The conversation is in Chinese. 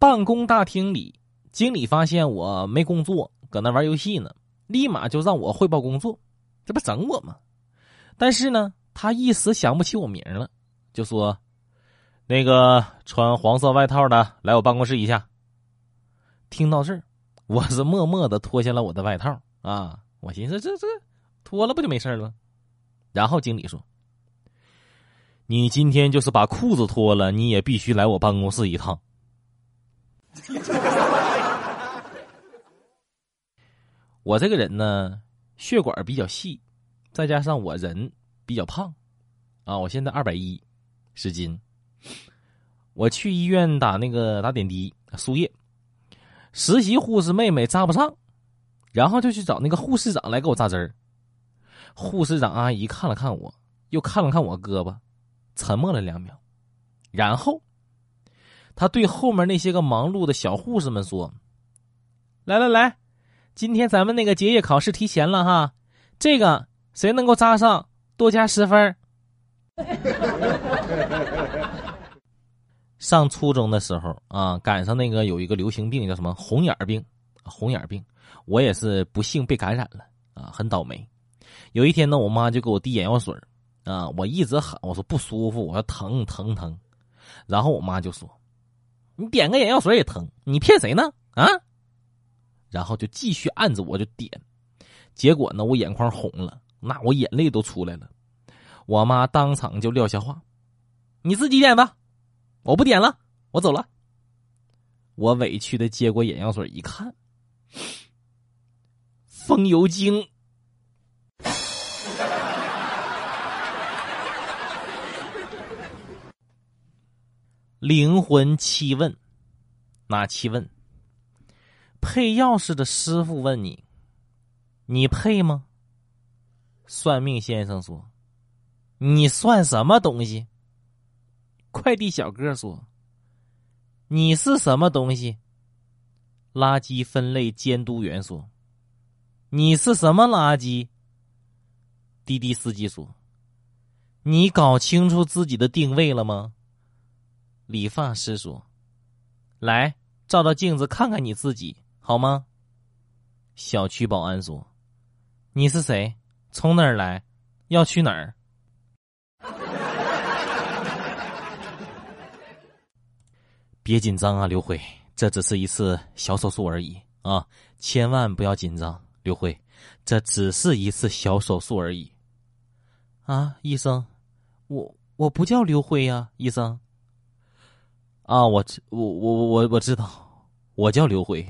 办公大厅里，经理发现我没工作，搁那玩游戏呢，立马就让我汇报工作，这不整我吗？但是呢，他一时想不起我名了，就说：“那个穿黄色外套的，来我办公室一下。”听到这儿，我是默默的脱下了我的外套啊，我寻思这这脱了不就没事了？然后经理说。你今天就是把裤子脱了，你也必须来我办公室一趟。我这个人呢，血管比较细，再加上我人比较胖，啊，我现在二百一十斤。我去医院打那个打点滴输液，实习护士妹妹扎不上，然后就去找那个护士长来给我扎针儿。护士长阿姨看了看我，又看了看我胳膊。沉默了两秒，然后，他对后面那些个忙碌的小护士们说：“来来来，今天咱们那个结业考试提前了哈，这个谁能够扎上，多加十分。”上初中的时候啊，赶上那个有一个流行病叫什么红眼病，红眼病，我也是不幸被感染了啊，很倒霉。有一天呢，我妈就给我递眼药水啊！我一直喊我说不舒服，我说疼疼疼，然后我妈就说：“你点个眼药水也疼，你骗谁呢？”啊，然后就继续按着我就点，结果呢，我眼眶红了，那我眼泪都出来了。我妈当场就撂下话：“你自己点吧，我不点了，我走了。”我委屈的接过眼药水一看，风油精。灵魂七问，哪七问？配钥匙的师傅问你：“你配吗？”算命先生说：“你算什么东西？”快递小哥说：“你是什么东西？”垃圾分类监督员说：“你是什么垃圾？”滴滴司机说：“你搞清楚自己的定位了吗？”理发师说：“来，照照镜子，看看你自己好吗？”小区保安说：“你是谁？从哪儿来？要去哪儿？” 别紧张啊，刘辉，这只是一次小手术而已啊！千万不要紧张，刘辉，这只是一次小手术而已。啊，医生，我我不叫刘辉呀，医生。啊，我知我我我我知道，我叫刘辉。